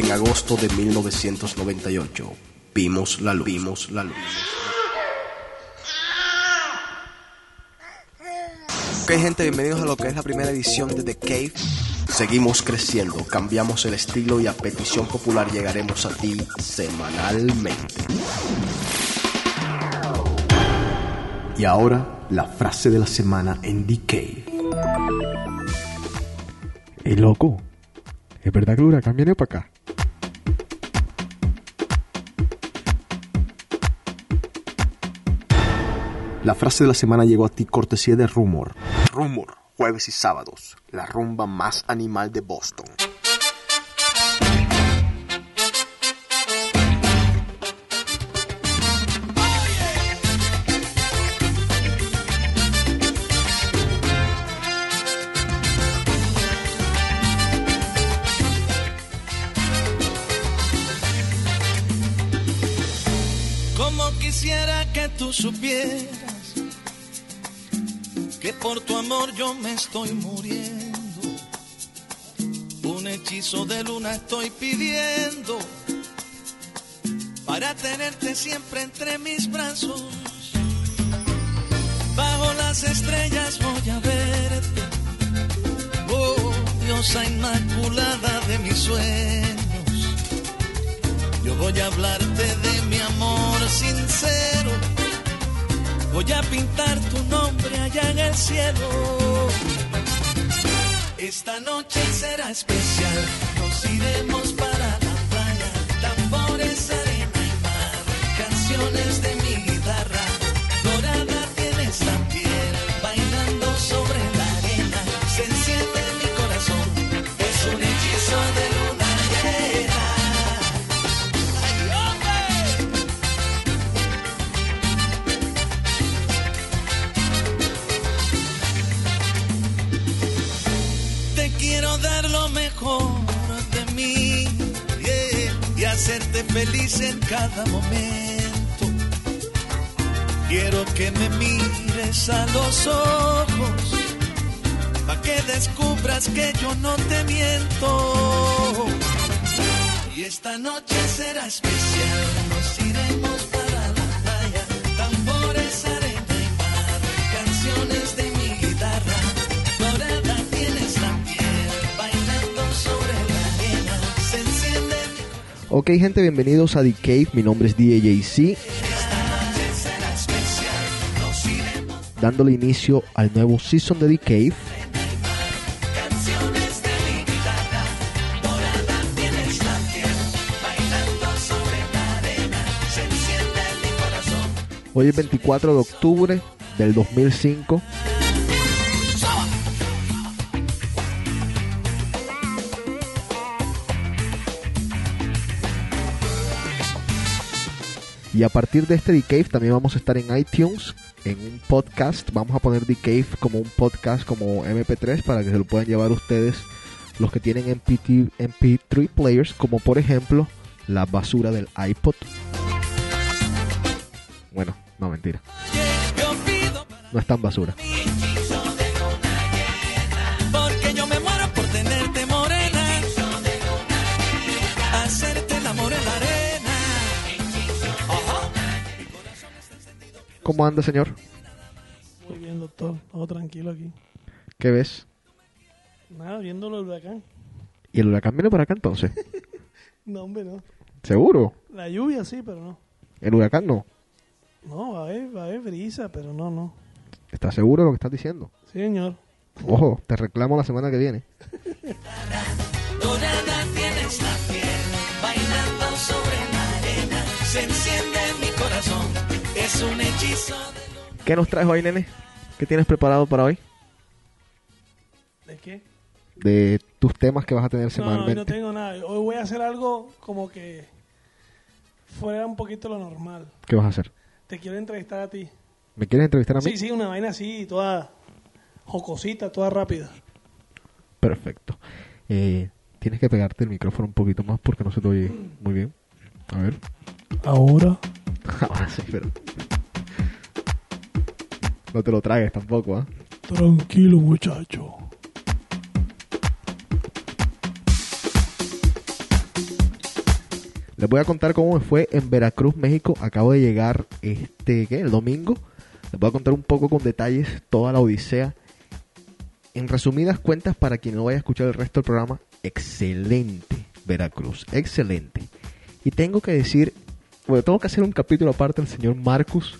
En agosto de 1998, vimos la luz. Vimos la luz. Ok gente, bienvenidos a lo que es la primera edición de The Cave. Seguimos creciendo, cambiamos el estilo y a petición popular llegaremos a ti semanalmente. Y ahora, la frase de la semana en The Cave. ¡Ey, loco! ¿Es verdad que el huracán para acá? La frase de la semana llegó a ti cortesía de Rumor. Rumor, jueves y sábados, la rumba más animal de Boston. Como quisiera que tú supieras por tu amor yo me estoy muriendo. Un hechizo de luna estoy pidiendo para tenerte siempre entre mis brazos. Bajo las estrellas voy a verte. Oh, diosa inmaculada de mis sueños. Yo voy a hablarte de mi amor sincero. Voy a pintar tu nombre allá en el cielo. Esta noche será especial. Nos iremos para la playa. Tambores, arena y mar. Canciones de cada momento. Quiero que me mires a los ojos para que descubras que yo no te miento. Y esta noche será especial, Ok, gente, bienvenidos a The Cave. Mi nombre es DJC. Dándole inicio al nuevo season de The Cave. Hoy es 24 de octubre del 2005. Y a partir de este The Cave también vamos a estar en iTunes, en un podcast. Vamos a poner The Cave como un podcast, como MP3, para que se lo puedan llevar ustedes, los que tienen MP3, MP3 players, como por ejemplo la basura del iPod. Bueno, no mentira. No es tan basura. ¿Cómo anda, señor? Muy bien, doctor. Todo tranquilo aquí. ¿Qué ves? Nada, viendo el huracán. ¿Y el huracán viene para acá entonces? No, hombre, no. ¿Seguro? La lluvia sí, pero no. ¿El huracán no? No, va a haber, va a haber brisa, pero no, no. ¿Estás seguro de lo que estás diciendo? Sí, señor. Ojo, te reclamo la semana que viene. Dorada tienes la piel, bailando sobre la arena, se enciende mi corazón, es un hechizo de. ¿Qué nos traes hoy, nene? ¿Qué tienes preparado para hoy? ¿De qué? De tus temas que vas a tener No, semanalmente. no tengo nada. Hoy voy a hacer algo como que fuera un poquito lo normal. ¿Qué vas a hacer? Te quiero entrevistar a ti. ¿Me quieres entrevistar a mí? Sí, sí, una vaina así, toda jocosita, toda rápida. Perfecto. Eh, tienes que pegarte el micrófono un poquito más porque no se te oye muy bien. A ver. Ahora. Ahora sí, pero... No te lo tragues tampoco, ¿ah? Tranquilo, muchacho. Les voy a contar cómo me fue en Veracruz, México. Acabo de llegar este, ¿qué? El domingo. Les voy a contar un poco con detalles toda la odisea. En resumidas cuentas, para quien no vaya a escuchar el resto del programa, excelente Veracruz, excelente. Y tengo que decir, bueno, tengo que hacer un capítulo aparte del señor Marcus,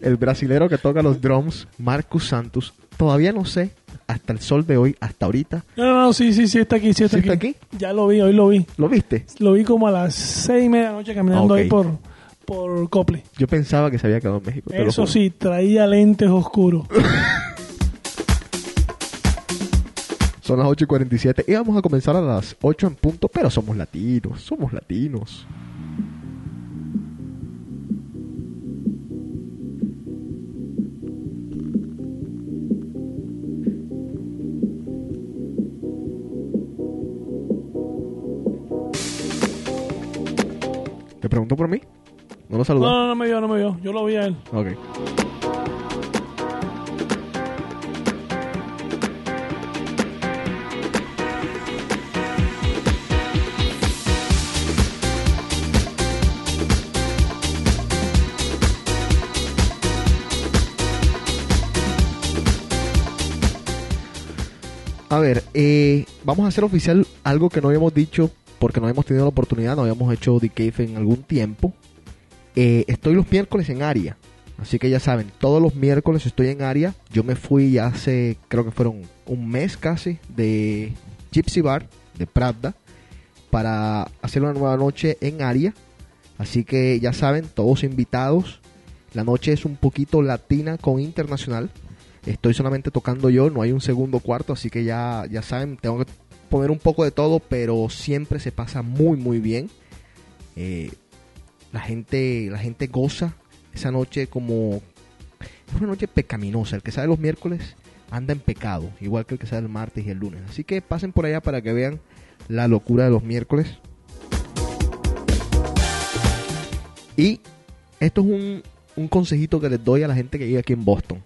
el brasilero que toca los drums, Marcus Santos. Todavía no sé, hasta el sol de hoy, hasta ahorita. No, no, no, sí, sí, sí, está aquí, sí, está, ¿Sí está aquí? Ya lo vi, hoy lo vi. ¿Lo viste? Lo vi como a las seis y media de la noche caminando Ah, ahí por, por Copley. Yo pensaba que se había quedado en México. Eso sí, traía lentes oscuros. Son las 8 y 47 y vamos a comenzar a las 8 en punto, pero somos latinos, somos latinos. Preguntó por mí? ¿No lo No, saludó? no, no me vio, no me vio. Yo lo vi a él. Ok. A ver, eh, vamos a hacer oficial algo que no habíamos dicho porque no habíamos tenido la oportunidad, no habíamos hecho Cave en algún tiempo. Eh, estoy los miércoles en Aria. Así que ya saben, todos los miércoles estoy en Aria. Yo me fui hace, creo que fueron un mes casi, de Gypsy Bar, de Pravda, para hacer una nueva noche en Aria. Así que ya saben, todos invitados. La noche es un poquito latina con internacional. Estoy solamente tocando yo, no hay un segundo cuarto, así que ya, ya saben, tengo que poner un poco de todo, pero siempre se pasa muy, muy bien. Eh, la gente, la gente goza esa noche como es una noche pecaminosa. El que sale los miércoles anda en pecado, igual que el que sale el martes y el lunes. Así que pasen por allá para que vean la locura de los miércoles. Y esto es un, un consejito que les doy a la gente que vive aquí en Boston.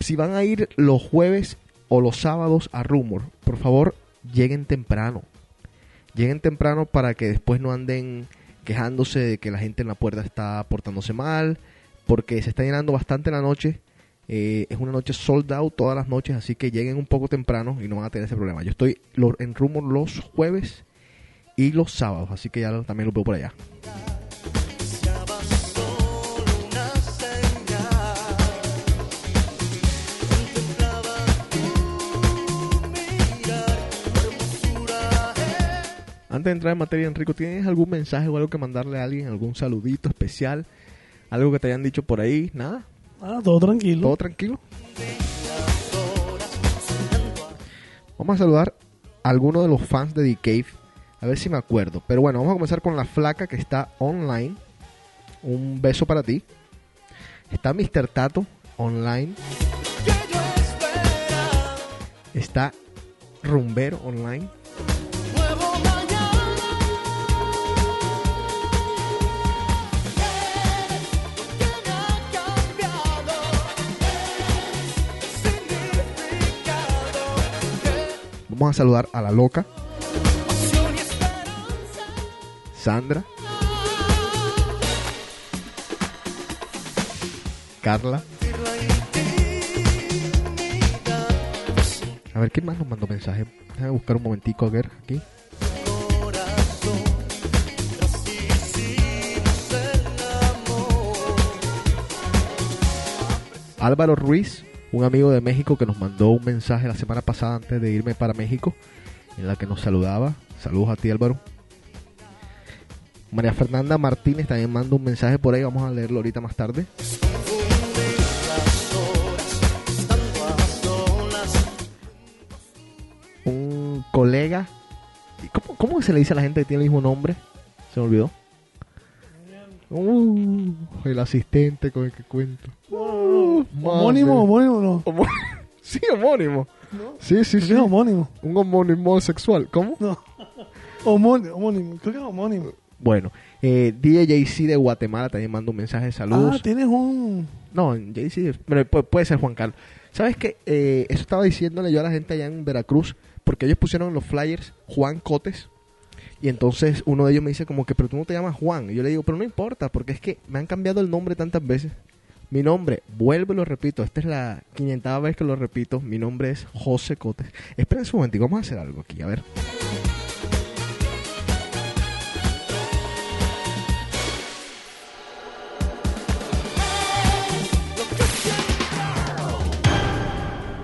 Si van a ir los jueves o los sábados a Rumor, por favor, lleguen temprano. Lleguen temprano para que después no anden quejándose de que la gente en la puerta está portándose mal, porque se está llenando bastante la noche. Eh, es una noche sold out todas las noches, así que lleguen un poco temprano y no van a tener ese problema. Yo estoy en Rumor los jueves y los sábados, así que ya también lo veo por allá. Antes de entrar en materia, Enrico, ¿tienes algún mensaje o algo que mandarle a alguien? ¿Algún saludito especial? ¿Algo que te hayan dicho por ahí? ¿Nada? Ah, todo tranquilo. ¿Todo tranquilo? Vamos a saludar a alguno de los fans de The Cave. A ver si me acuerdo. Pero bueno, vamos a comenzar con la flaca que está online. Un beso para ti. Está Mr. Tato online. Está Rumbero online. Vamos a saludar a la loca. Sandra, Carla. A ver, ¿quién más nos mandó mensaje? Déjame buscar un momentico a ver aquí. Álvaro Ruiz, un amigo de México que nos mandó un mensaje la semana pasada antes de irme para México, en la que nos saludaba. Saludos a ti Álvaro. María Fernanda Martínez también manda un mensaje por ahí, vamos a leerlo ahorita más tarde. Un colega, ¿y ¿cómo, cómo se le dice a la gente que tiene el mismo nombre? Se me olvidó. Uh, el asistente con el que cuento. Uh, homónimo, homónimo, no. Homo- sí, homónimo. Sí, sí, sí. que es homónimo. Un homónimo sexual. ¿Cómo? No. Homónimo, homónimo. Creo que es homónimo. Bueno, eh, DJC de Guatemala también manda un mensaje de saludos. Ah, tienes un... No, JC, pero pu- puede ser Juan Carlos. ¿Sabes qué? Eh, eso estaba diciéndole yo a la gente allá en Veracruz, porque ellos pusieron en los flyers Juan Cotes. Y entonces uno de ellos me dice como que, pero tú no te llamas Juan. Y yo le digo, pero no importa, porque es que me han cambiado el nombre tantas veces. Mi nombre, vuelvo y lo repito, esta es la quinientava vez que lo repito, mi nombre es José Cotes. Esperen un momento, vamos a hacer algo aquí, a ver.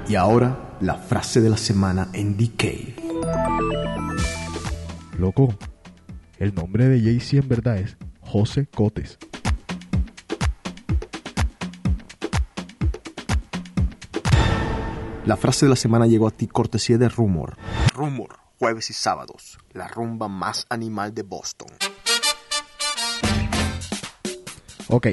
Y ahora, la frase de la semana en DK. Loco, el nombre de Jay-Z en verdad es José Cotes. La frase de la semana llegó a ti cortesía de Rumor. Rumor, jueves y sábados, la rumba más animal de Boston. Ok.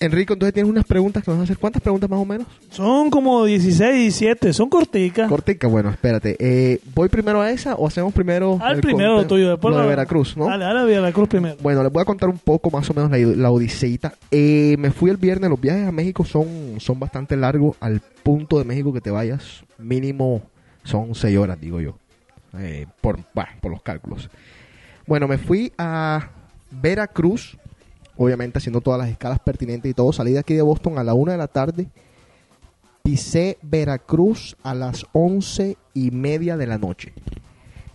Enrico, entonces tienes unas preguntas que nos vas a hacer. ¿Cuántas preguntas más o menos? Son como 16, 17, son corticas. Cortica, bueno, espérate. Eh, ¿Voy primero a esa o hacemos primero Al el primero lo tuyo, después lo de la- Veracruz, ¿no? Dale, dale a Veracruz primero. Bueno, les voy a contar un poco más o menos la, la odiseita. Eh, me fui el viernes, los viajes a México son, son bastante largos. Al punto de México que te vayas, mínimo son seis horas, digo yo. Eh, por, bah, por los cálculos. Bueno, me fui a Veracruz, obviamente haciendo todas las escalas pertinentes y todo. Salí de aquí de Boston a la una de la tarde. Pisé Veracruz a las once y media de la noche.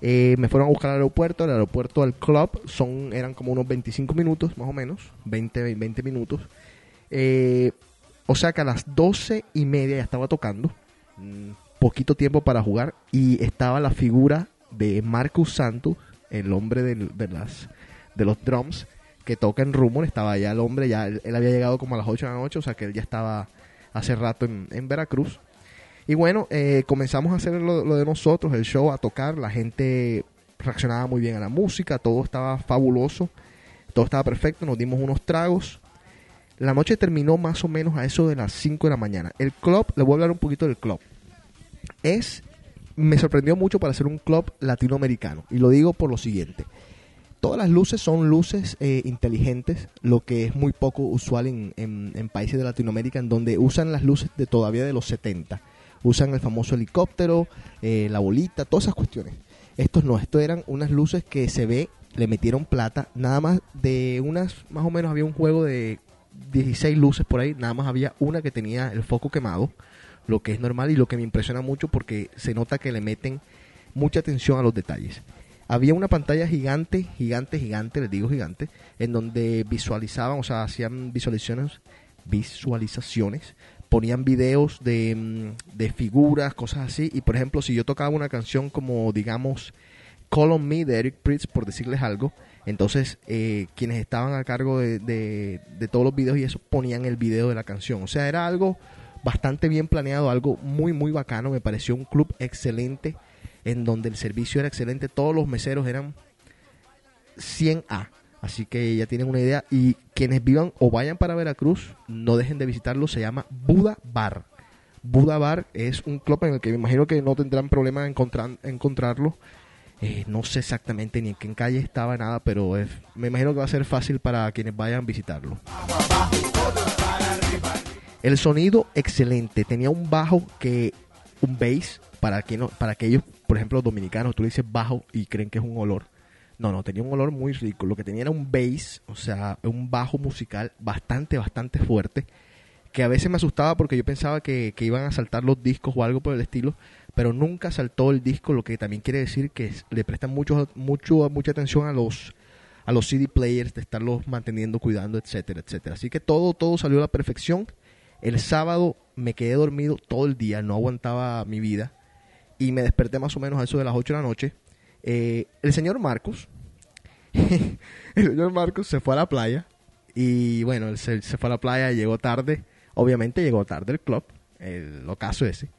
Eh, me fueron a buscar al aeropuerto, al aeropuerto al club, son, eran como unos 25 minutos más o menos, 20, 20 minutos. Eh, o sea que a las 12 y media ya estaba tocando, mm, poquito tiempo para jugar, y estaba la figura de Marcus Santos, el hombre del- de, las, de los drums, que toca en Rumor, estaba ya el hombre, ya él, había llegado como a las 8 de la noche, o sea que él ya estaba hace rato en, Veracruz. Y bueno, eh, comenzamos a hacer lo, lo de nosotros, el show, a tocar. La gente reaccionaba muy bien a la música, todo estaba fabuloso, todo estaba perfecto. Nos dimos unos tragos. La noche terminó más o menos a eso de las 5 de la mañana. El club, le voy a hablar un poquito del club. Es, me sorprendió mucho para ser un club latinoamericano. Y lo digo por lo siguiente. Todas las luces son luces eh, inteligentes, lo que es muy poco usual en, en- países de Latinoamérica, en donde usan las luces de todavía de los 70. Usan el famoso helicóptero, eh, la bolita, todas esas cuestiones. Estos no, estos eran unas luces que se ve, le metieron plata, nada más de unas, más o menos había un juego de 16 luces por ahí, nada más había una que tenía el foco quemado, lo que es normal y lo que me impresiona mucho porque se nota que le meten mucha atención a los detalles. Había una pantalla gigante, gigante, gigante, les digo gigante, en donde visualizaban, o sea, hacían visualizaciones, visualizaciones, ponían videos de, mm, de figuras, cosas así, y por ejemplo, si yo tocaba una canción como, digamos, Call on Me de Eric Pritz, por decirles algo, entonces eh, quienes estaban a cargo de, de- de todos los videos y eso ponían el video de la canción. O sea, era algo bastante bien planeado, algo muy, muy bacano. Me pareció un club excelente, en donde el servicio era excelente. Todos los meseros eran 100A. Así que ya tienen una idea. Y quienes vivan o vayan para Veracruz, no dejen de visitarlo. Se llama Buda Bar. Buda Bar es un club en el que me imagino que no tendrán problema en encontrar, encontrarlo. Eh, no sé exactamente ni en qué calle estaba nada, pero me imagino que va a ser fácil para quienes vayan a visitarlo. El sonido excelente, tenía un bajo que un bass para que no, para aquellos, por ejemplo, dominicanos, tú le dices bajo y creen que es un olor. No, no, tenía un olor muy rico. Lo que tenía era un bass, o sea, un bajo musical bastante, bastante fuerte. Que a veces me asustaba porque yo pensaba que, que iban a saltar los discos o algo por el estilo, pero nunca saltó el disco, lo que también quiere decir que le prestan mucho, mucho, mucha atención a los, a los CD players, de estarlos manteniendo, cuidando, etcétera, etcétera. Así que todo, todo salió a la perfección. El sábado me quedé dormido todo el día, no aguantaba mi vida y me desperté más o menos a eso de las 8 de la noche. Eh, el señor Marcos, el señor Marcos se fue a la playa y bueno, él se, se fue a la playa, llegó tarde, obviamente llegó tarde el club, el ocaso ese.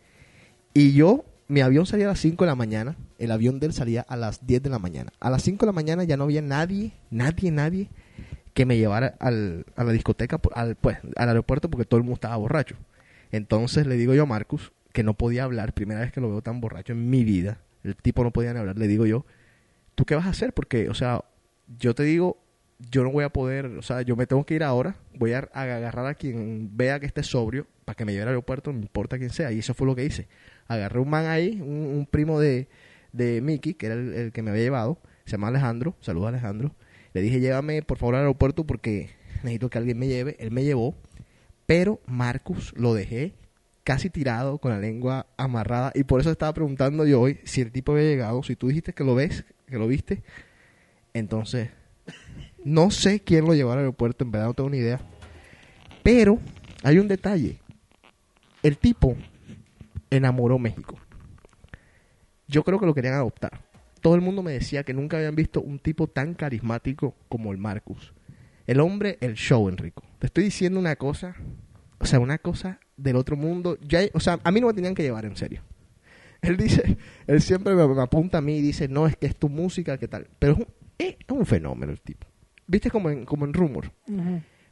Y yo, mi avión salía a las 5 de la mañana, el avión de él salía a las 10 de la mañana. A las 5 de la mañana ya no había nadie, nadie, nadie que me llevara al, a la discoteca, al, pues, al aeropuerto porque todo el mundo estaba borracho. Entonces le digo yo a Marcus, que no podía hablar, primera vez que lo veo tan borracho en mi vida, el tipo no podía ni hablar, le digo yo, ¿tú qué vas a hacer? Porque, o sea, yo te digo, yo no voy a poder, o sea, yo me tengo que ir ahora, voy a, agarrar a quien vea que esté sobrio para que me lleve al aeropuerto, no importa quién sea, y eso fue lo que hice. Agarré un man ahí, un, primo de, de Mickey, que era el, el que me había llevado, se llama Alejandro, saludos a Alejandro. Le dije, llévame por favor al aeropuerto porque necesito que alguien me lleve. Él me llevó, pero Marcus lo dejé casi tirado con la lengua amarrada y por eso estaba preguntando yo hoy si el tipo había llegado, si tú dijiste que lo ves, que lo viste, entonces no sé quién lo llevó al aeropuerto, en verdad no tengo ni idea. Pero hay un detalle. El tipo enamoró México. Yo creo que lo querían adoptar. Todo el mundo me decía que nunca habían visto un tipo tan carismático como el Marcus. El hombre, el show, Enrico. Te estoy diciendo una cosa, o sea, una cosa del otro mundo. Ya, o sea, a mí no me tenían que llevar en serio. Él dice, él siempre me, me apunta a mí y dice, no, es que es tu música, ¿qué tal? Pero es un, es un fenómeno el tipo. ¿Viste como en, como en Rumor?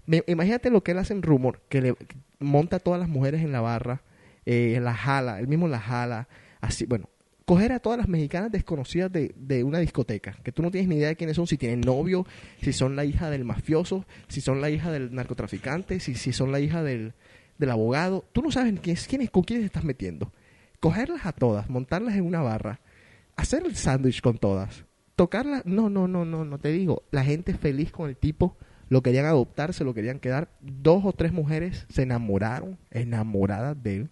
Me- imagínate lo que él hace en Rumor, que le monta a todas las mujeres en la barra, eh, la jala, él mismo la jala, así, bueno, coger a todas las mexicanas desconocidas de, de una discoteca, que tú no tienes ni idea de quiénes son, si tienen novio, si son la hija del mafioso, si son la hija del narcotraficante, si, si son la hija del, del abogado, tú no sabes quién es, quién es, con quién te estás metiendo. Cogerlas a todas, montarlas en una barra, hacer el sándwich con todas, tocarlas, no, no, no, no, no te digo, la gente feliz con el tipo, lo querían adoptar, se lo querían quedar. Dos o tres mujeres se enamoraron, enamoradas de él.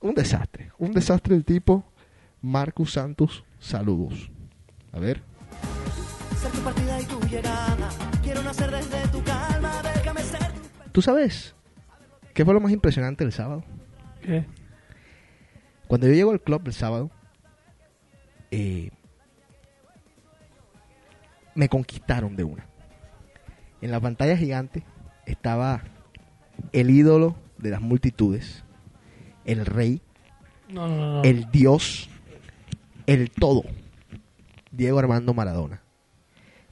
Un desastre, un desastre el tipo. Marcus Santos, saludos. A ver, Ser tu partida y tu llegada. Quiero nacer desde tu calma. Déjame ser tu ¿tú sabes qué fue lo más impresionante el sábado? ¿Qué? Cuando yo llego al club el sábado, eh, me conquistaron de una. En la pantalla gigante estaba el ídolo de las multitudes, el rey, No, no, no. no. el dios, el todo, Diego Armando Maradona.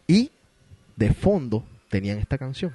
Y de fondo tenían esta canción.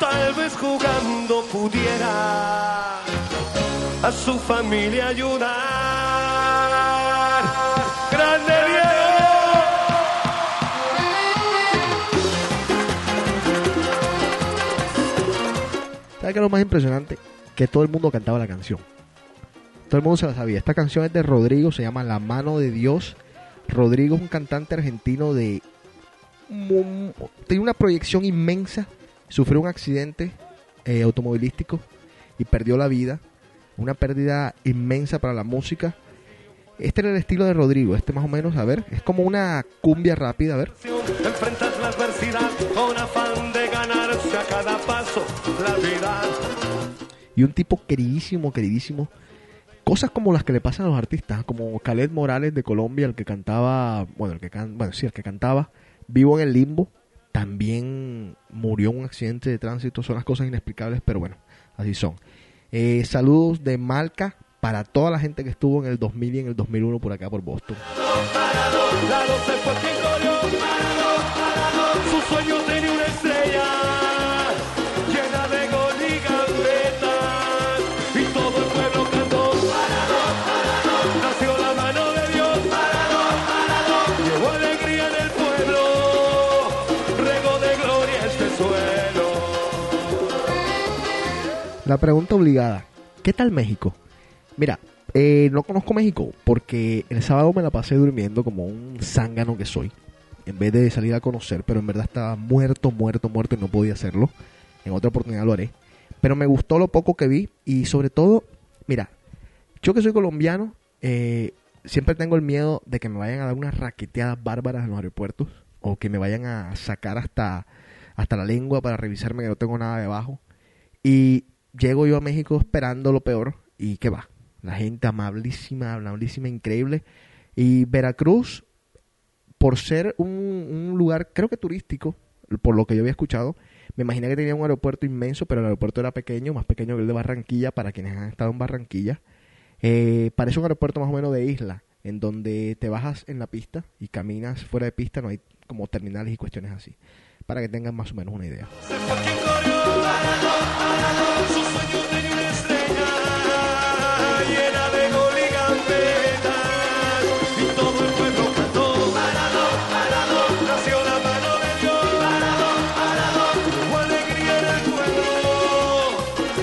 Tal vez jugando pudiera a su familia ayudar. ¡Grande Diego! ¿Sabes qué es lo más impresionante? Que todo el mundo cantaba la canción. Todo el mundo se la sabía. Esta canción es de Rodrigo, se llama La mano de Dios. Rodrigo es un cantante argentino de... Tiene una proyección inmensa. Sufrió un accidente eh, automovilístico y perdió la vida. Una pérdida inmensa para la música. Este era el estilo de Rodrigo. Este más o menos, a ver, es como una cumbia rápida, a ver. Enfrentar la adversidad con afán de ganarse a cada paso la vida. y un tipo queridísimo, queridísimo. Cosas como las que le pasan a los artistas, como Khaled Morales de Colombia, el que cantaba, bueno, el que can, bueno, sí, el que cantaba Vivo en el Limbo, también murió en un accidente de tránsito, son las cosas inexplicables, pero bueno, así son. Eh, saludos de Malca para toda la gente que estuvo en el 2000 y en el 2001 por acá por Boston. La pregunta obligada, ¿qué tal México? Mira, eh, no conozco México porque el sábado me la pasé durmiendo como un zángano que soy, en vez de salir a conocer, pero en verdad estaba muerto, muerto, muerto y no podía hacerlo. En otra oportunidad lo haré. Pero me gustó lo poco que vi y sobre todo, mira, yo que soy colombiano, eh, siempre tengo el miedo de que me vayan a dar unas raqueteadas bárbaras en los aeropuertos o que me vayan a sacar hasta, hasta la lengua para revisarme que no tengo nada debajo. Y llego yo a México esperando lo peor y qué va. La gente amabilísima, amabilísima, increíble. Y Veracruz, por ser un, un lugar, creo que turístico, por lo que yo había escuchado, me imaginé que tenía un aeropuerto inmenso, pero el aeropuerto era pequeño, más pequeño que el de Barranquilla, para quienes han estado en Barranquilla. Eh, parece un aeropuerto más o menos de isla, en donde te bajas en la pista y caminas fuera de pista, no hay como terminales y cuestiones así, para que tengan más o menos una idea. Se fue quien corrió, su sueño tenía una estrella llena de gol y y todo el pueblo cantó. Nació la mano de Dios, hubo alegría en el pueblo,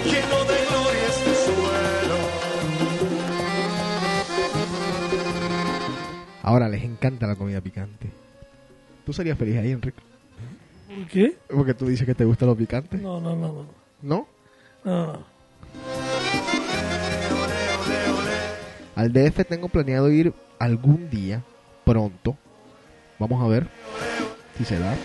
lleno de gloria este suelo. Ahora les encanta la comida picante. ¿Tú serías feliz ahí, Enrique? ¿Por qué? Porque tú dices que te gusta lo picante. No, no, no, no. ¿No? no, no. Al DF tengo planeado ir algún día, pronto. Vamos a ver si se da.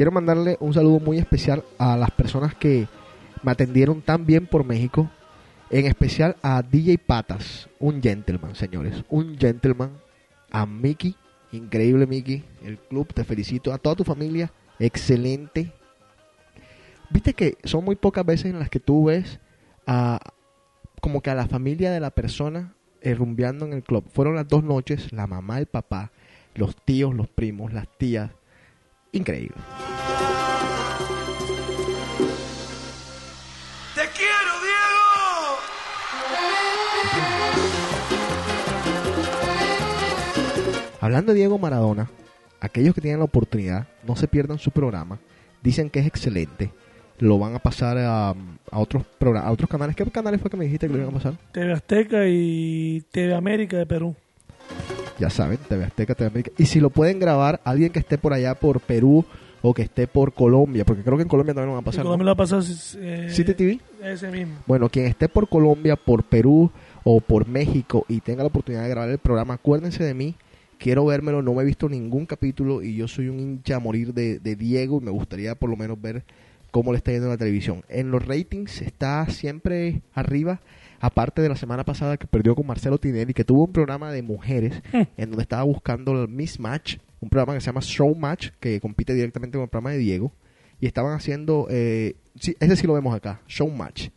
Quiero mandarle un saludo muy especial a las personas que me atendieron tan bien por México. En especial a DJ Patas, un gentleman, señores. Un gentleman. A Mickey, increíble Mickey. El club, te felicito. A toda tu familia, excelente. Viste que son muy pocas veces en las que tú ves a, como que a la familia de la persona eh, rumbeando en el club. Fueron las dos noches, la mamá, el papá, los tíos, los primos, las tías. Increíble. Te quiero, Diego. Hablando de Diego Maradona, aquellos que tienen la oportunidad, no se pierdan su programa. Dicen que es excelente. Lo van a pasar a, a otros progra- a otros canales. ¿Qué canales fue que me dijiste que lo iban a pasar? TV Azteca y TV América de Perú. Ya saben, TV Azteca, TV América. Y si lo pueden grabar, alguien que esté por allá por Perú o que esté por Colombia, porque creo que en Colombia también lo van a pasar. ¿no? Colombia lo va a pasar eh, City TV. ese mismo. Bueno, quien esté por Colombia, por Perú o por México y tenga la oportunidad de grabar el programa, acuérdense de mí. Quiero vérmelo, no me he visto ningún capítulo y yo soy un hincha a morir de, de Diego y me gustaría por lo menos ver cómo le está yendo en la televisión. En los ratings está siempre arriba, aparte de la semana pasada que perdió con Marcelo Tinelli, que tuvo un programa de mujeres en donde estaba buscando el mismatch, un programa que se llama Showmatch, que compite directamente con el programa de Diego, y estaban haciendo, eh, sí, ese sí lo vemos acá, Showmatch.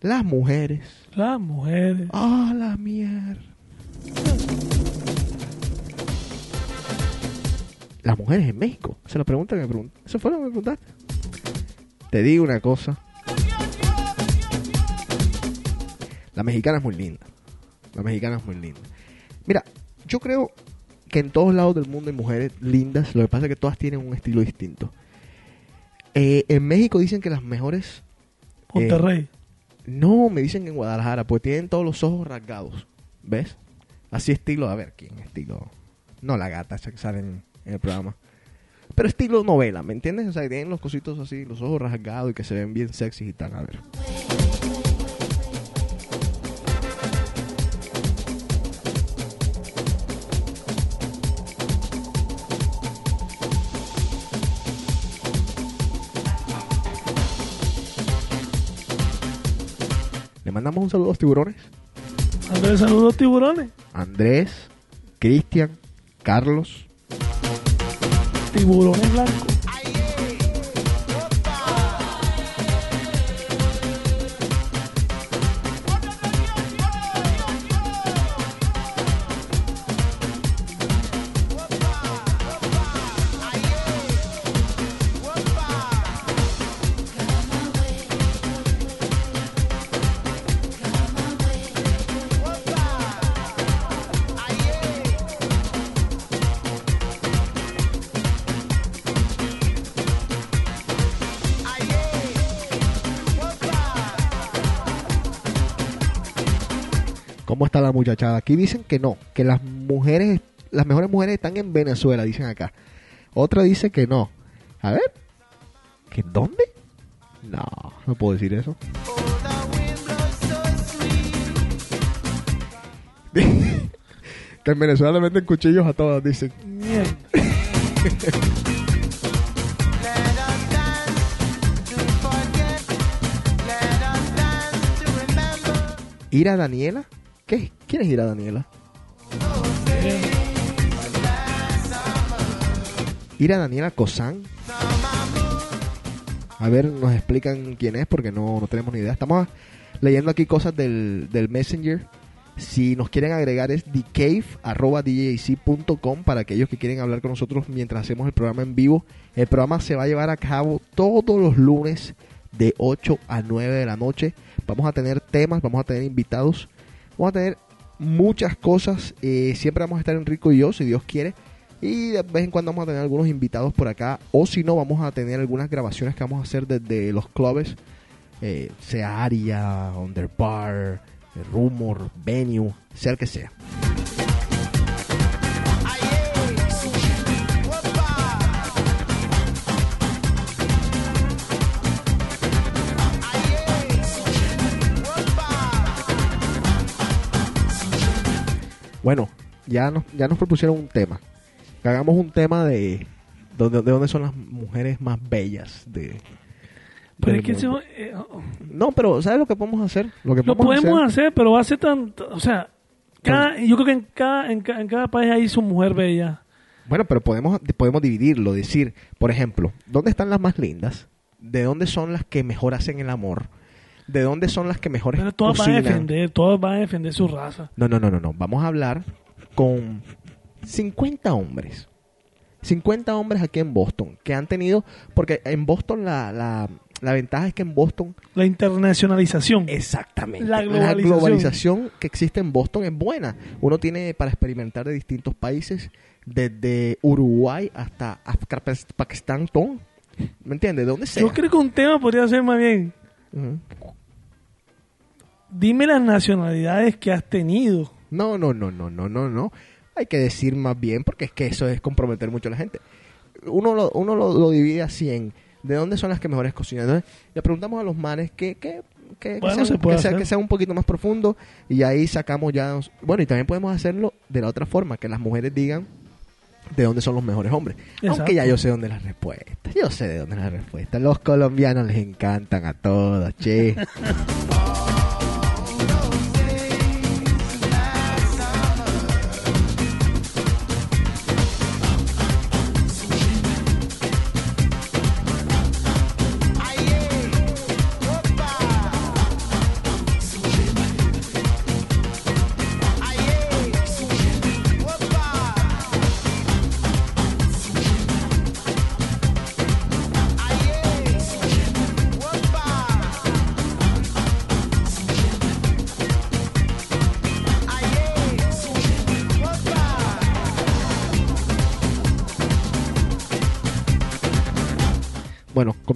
Las mujeres. Las mujeres. ¡Ah, la mierda! Las mujeres en México. Es la pregunta que me preguntaste. Eso fue lo que me preguntaste. Te digo una cosa. La mexicana es muy linda. La mexicana es muy linda. Mira, yo creo que en todos lados del mundo hay mujeres lindas. Lo que pasa es que todas tienen un estilo distinto. Eh, en México dicen que las mejores Monterrey. no, me dicen que en Guadalajara, pues tienen todos los ojos rasgados. ¿Ves? Así estilo, a ver, ¿quién? Estilo. No la gata esa que sale en, en el programa. Pero estilo novela, ¿me entiendes? O sea, que tienen los cositos así, los ojos rasgados y que se ven bien sexy y tal. A ver. Le mandamos un saludo a los tiburones. Andrés, saludos tiburones. Andrés, Cristian, Carlos. Tiburones blancos. Muchachada? Aquí dicen que no, que las mujeres, las mejores mujeres están en Venezuela, dicen acá. Otra dice que no. A ver, ¿que dónde? No, no puedo decir eso. Que en Venezuela le meten cuchillos a todas, dicen. Mierda. ¿Ira Daniela? ¿Qué? ¿Quién es Ira Daniela? Ira Daniela Cosán. A ver, nos explican quién es porque no, no tenemos ni idea. Estamos leyendo aquí cosas del, del Messenger. Si nos quieren agregar es thecave.com para aquellos que quieren hablar con nosotros mientras hacemos el programa en vivo. El programa se va a llevar a cabo todos los lunes de 8 a 9 de la noche. Vamos a tener temas, vamos a tener invitados, vamos a tener muchas cosas. Eh, siempre vamos a estar Enrico y yo, si Dios quiere. Y de vez en cuando vamos a tener algunos invitados por acá. O si no, vamos a tener algunas grabaciones que vamos a hacer desde los clubes. Eh, sea Aria, Underbar, Rumor, Venue, sea el que sea. Bueno, ya nos, ya nos propusieron un tema. Que hagamos un tema de, de, de dónde son las mujeres más bellas de, Pero es que eso, eh, oh, No, pero ¿sabes lo que podemos hacer? Lo que lo podemos podemos hacer- hacer, pero va a ser tan... O sea, cada, yo creo que en cada, en, en cada país hay su mujer bella. Bueno, pero podemos, podemos dividirlo, decir, por ejemplo, ¿dónde están las más lindas? ¿De dónde son las que mejor hacen el amor? ¿De dónde son las que mejor Pero todas van a defender, todas van a defender su raza. No, no, no, no, no. Vamos a hablar con 50 hombres. 50 hombres aquí en Boston que han tenido, porque en Boston la, la, la ventaja es que en Boston La internacionalización. Exactamente. La globalización. globalización que existe en Boston es buena. Uno tiene para experimentar de distintos países, desde Uruguay hasta Pakistán, todo. ¿Me entiendes? De dónde sea. Yo creo que un tema podría ser más bien, Dime las nacionalidades que has tenido. No, no, no, no, no, no, no. Hay que decir más bien, porque es que eso es comprometer mucho a la gente. Uno lo, uno lo, lo divide así en de dónde son las que mejores cocinan. Entonces, le preguntamos a los manes que, que, que, que sea, se que sea- que sea un poquito más profundo y ahí sacamos ya... Bueno, y también podemos hacerlo de la otra forma, que las mujeres digan de dónde son los mejores hombres. Exacto. Aunque ya yo sé dónde las respuestas. Yo sé de dónde las respuestas. Los colombianos les encantan a todas, che.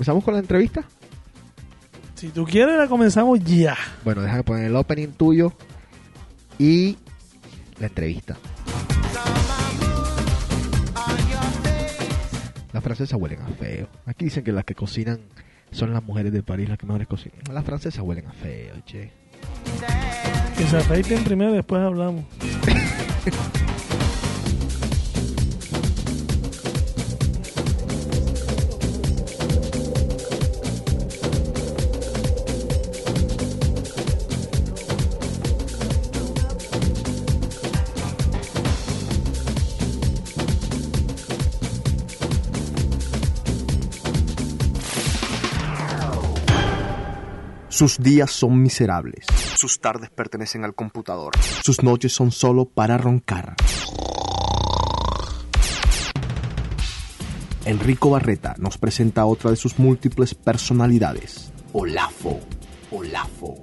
¿comenzamos con la entrevista? Si tú quieres, la comenzamos ya. Bueno, déjame poner el opening tuyo y la entrevista. Las francesas huelen a feo. Aquí dicen que las que cocinan son las mujeres de París las que mejores cocinan. Las francesas huelen a feo, che. Que se afeiten primero y después hablamos. Sus días son miserables. Sus tardes pertenecen al computador. Sus noches son solo para roncar. Enrico Barreta nos presenta otra de sus múltiples personalidades. Olafo. Olafo.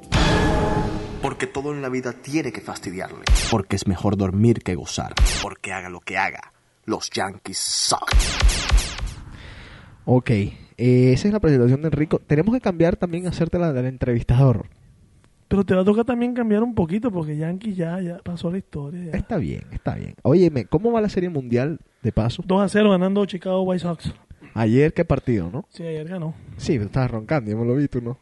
Porque todo en la vida tiene que fastidiarle. Porque es mejor dormir que gozar. Porque haga lo que haga. Los Yankees suck. Ok, eh, esa es la presentación de Enrico. Tenemos que cambiar también, hacerte la del entrevistador. Pero te va a tocar también cambiar un poquito porque Yankee ya, ya pasó la historia. ya. Está bien, está bien. Óyeme, ¿cómo va la serie mundial de paso? 2 a 0 ganando Chicago White Sox. Ayer, ¿qué partido, no? Sí, ayer ganó. Sí, pero estabas roncando, yo me lo vi, tú no.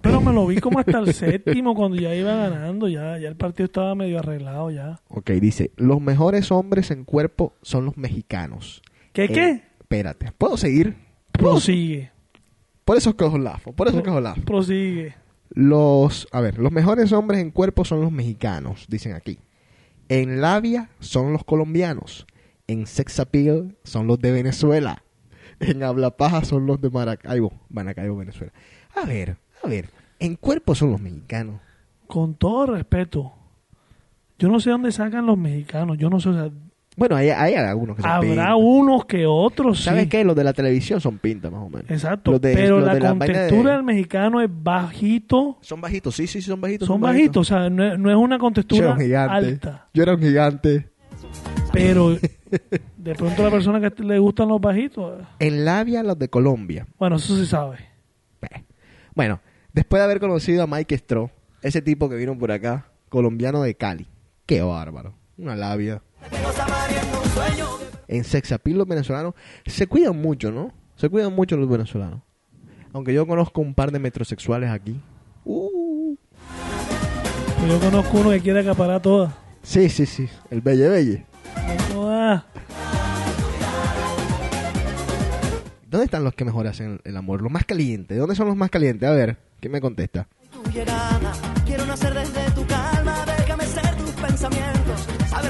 Pero me lo vi como hasta el séptimo cuando ya iba ganando, ya, ya el partido estaba medio arreglado ya. Ok, dice, los mejores hombres en cuerpo son los mexicanos. ¿Qué Eh, qué? Espérate, ¿puedo seguir? ¿Puedo- Prosigue, Por eso cojo lafo, por eso cojo lafo. prosigue. Los, a ver, los mejores hombres en cuerpo son los mexicanos, dicen aquí. En labia son los colombianos. En sex appeal son los de Venezuela. En habla paja son los de Maracaibo, Maracaibo, Venezuela. A ver, a ver, en cuerpo son los mexicanos. Con todo respeto, yo no sé dónde sacan los mexicanos, yo no sé, o sea, Bueno, hay, hay algunos que son habrá pintas. unos que otros, sí. ¿Sabes qué? Los de la televisión son pintas, más o menos. Exacto, Los de- pero la de la contextura de- del mexicano es bajito, Son bajitos, sí, sí, sí, son bajitos. son bajitos, o sea, no es, no es una Yo era contextura un gigante. alta, Yo era un gigante. pero de pronto la persona que le gustan los bajitos, En labia los de Colombia. bueno, eso se sabe. Bueno, después de haber conocido a Mike Stroh, ese tipo que vino por acá, colombiano de Cali. Qué bárbaro. Una labia. En sex appeal los venezolanos se cuidan mucho, ¿no? Se cuidan mucho los venezolanos. Aunque yo conozco un par de metrosexuales aquí. Uh, Yo conozco uno que quiere acaparar todas. sí, sí, sí. El Belle Belle. ¿Dónde están los que mejor hacen el amor? Los más calientes. ¿Dónde son los más calientes? A ver, ¿quién me contesta? Quiero nacer desde tu calma, déjame ser tus pensamientos,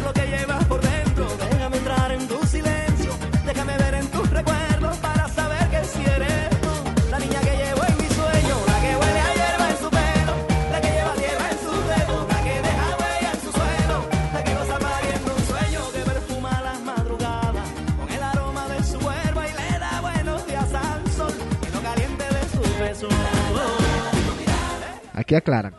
lo que llevas por dentro, déjame entrar en tu silencio, déjame ver en tus recuerdos para saber que si eres la niña que llevo en mi sueño, la que huele a hierba en su pelo, la que lleva tierra en sus dedos, la que deja huella en su suelo, la que goza pariendo un sueño que perfuma las madrugadas con el aroma de su hierba y le da buenos días al sol y lo caliente de su beso. Aquí aclaran.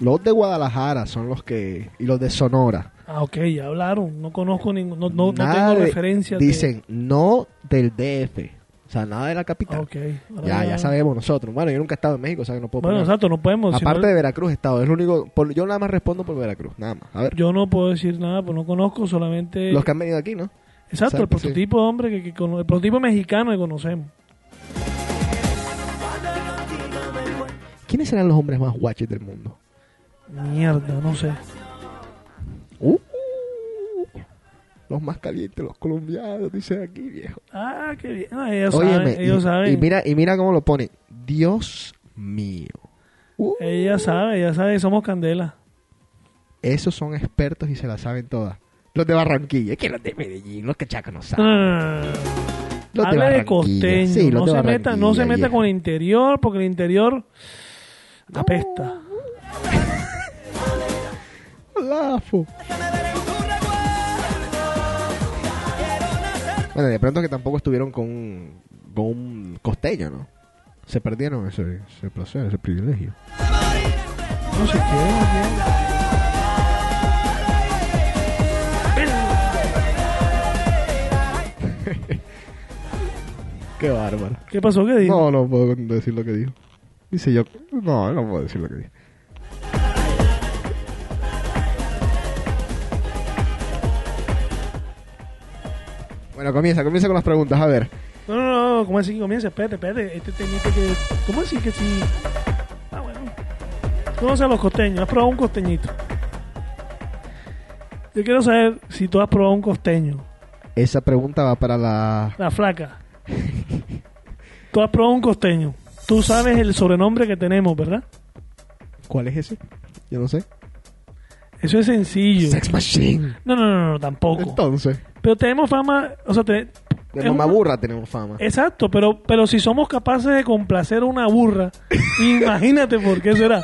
Los de Guadalajara son los que... Y los de Sonora. Ah, ok, ya hablaron. No conozco ningún, no, no, no tengo de- referencia. de- Dicen, no del DF. O sea, nada de la capital. Ah, ok. Ahora Ya, ya sabemos nosotros. Bueno, yo nunca he estado en México, o sea que no puedo Bueno, poner- exacto, no podemos. si Aparte no- de Veracruz he estado. Es lo único... por- yo nada más respondo por Veracruz. Nada más. A ver. Yo no puedo decir nada, pues no conozco solamente. los que han venido aquí, ¿no? Exacto, el Exacto, prototipo hombre que, que el prototipo mexicano que conocemos. ¿Quiénes serán los hombres más guaches del mundo? Mierda, no sé. Uh, los más calientes, los colombianos, dice aquí, viejo. Ah, qué bien. Ellos Óyeme, saben, ellos y, saben. y mira, y mira cómo lo pone. Dios mío. Uh, Ella sabe, ella sabe, somos candela. esos son expertos y se la saben todas. Los de Barranquilla, es que los de Medellín, los cachacos no saben. Los Hable de Barranquilla, costeño, sí, los no, de se meta, no se meta con el interior, porque el interior apesta. Lafo. Bueno, de pronto que tampoco estuvieron con, un- con un costeño, ¿no? Se perdieron ese, ese placer, ese privilegio. No sé qué, Qué bárbaro. ¿Qué pasó? ¿Qué dijo? No, no puedo decir lo que dijo. Dice yo. No, no puedo decir lo que dijo. Bueno, comienza, comienza con las preguntas. A ver. No, no, no, ¿cómo así? Comienza, espérate, espérate. Este temita que. ¿Cómo así que sí? Ah, bueno. Conoce a los costeños. ¿Has probado un costeñito? Yo quiero saber si tú has probado un costeño. Esa pregunta va para la. La flaca. Tú has probado un costeño. Tú sabes el sobrenombre que tenemos, ¿verdad? ¿Cuál es ese? Yo no sé. Eso es sencillo. Sex Machine. No, no, no, no, tampoco. Entonces. Pero tenemos fama, o sea, te- De mamá una- burra tenemos fama. Exacto, pero, pero si somos capaces de complacer a una burra, imagínate por qué será.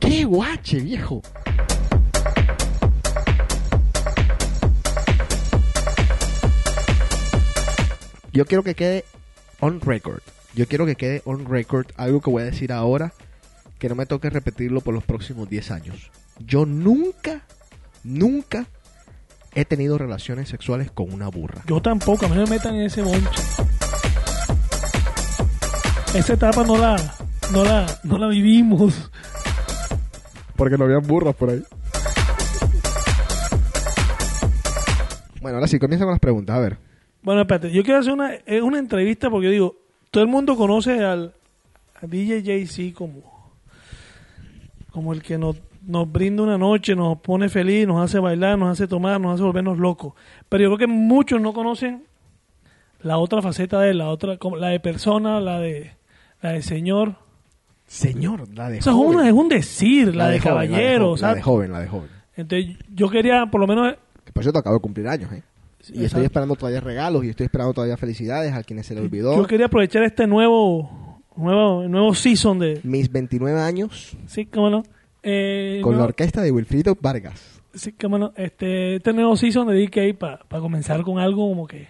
¡Qué guache, viejo! Yo quiero que quede on record. Yo quiero que quede on record algo que voy a decir ahora que no me toque repetirlo por los próximos 10 años. Yo nunca, nunca he tenido relaciones sexuales con una burra. Yo tampoco, a mí no me metan en ese bonche. Esa etapa no la, no la, no la vivimos. Porque no habían burras por ahí. Bueno, ahora sí, comienza con las preguntas. A ver. Bueno, espérate, yo quiero hacer una, eh, una entrevista porque yo digo, todo el mundo conoce al a DJ Jay-Z como como el que nos, nos brinda una noche, nos pone feliz, nos hace bailar, nos hace tomar, nos hace volvernos locos. Pero yo creo que muchos no conocen la otra faceta de él, la otra, como la de persona, la de, la de señor. Señor, la de Eso es, joven. una- es un decir, la, de, joven, caballero. La o sea, de joven, la de joven. Entonces yo quería por lo menos... Que por cierto acabo de cumplir años, ¿eh? Y estoy esperando todavía regalos y estoy esperando todavía felicidades a quienes se le olvidó. Yo quería aprovechar este nuevo, nuevo, nuevo season de... Mis 29 años Sí, cómo no. Eh, con la orquesta de Wilfrido Vargas. Sí, cómo no. Este, este nuevo season DK para comenzar con algo como que,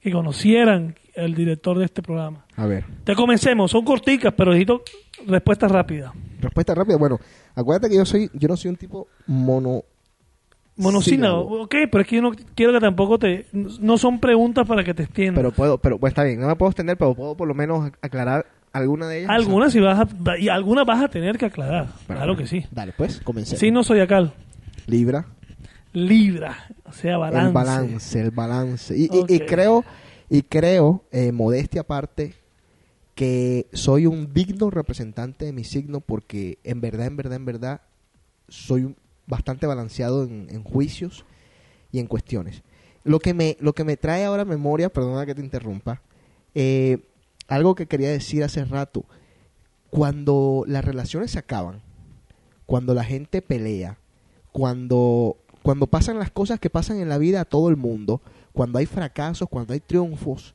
que conocieran el director de este programa. A ver, Te comencemos, son corticas, pero necesito respuestas rápidas. respuesta rápida. Bueno, acuérdate que yo soy, yo no soy un tipo mono. Monosílabo, sílabo. ok, pero es que yo no quiero que tampoco te... No son preguntas para que te extiendas. Pero puedo, pero pues está bien, no me puedo extender, pero puedo por lo menos aclarar alguna de ellas. algunas vas a... Y algunas vas a tener que aclarar. Bueno, claro que sí. Dale, pues, comencemos. Sí, no soy acá. Libra. Libra, o sea, balance. El balance, el balance. Y, y- y creo, y creo, eh, modestia aparte, que soy un digno representante de mi signo porque en verdad, en verdad, en verdad, soy bastante balanceado en, en juicios y en cuestiones. Lo que me, lo que me trae ahora a memoria, perdona que te interrumpa, eh, algo que quería decir hace rato, cuando las relaciones se acaban, cuando la gente pelea, cuando, cuando pasan las cosas que pasan en la vida a todo el mundo, cuando hay fracasos, cuando hay triunfos,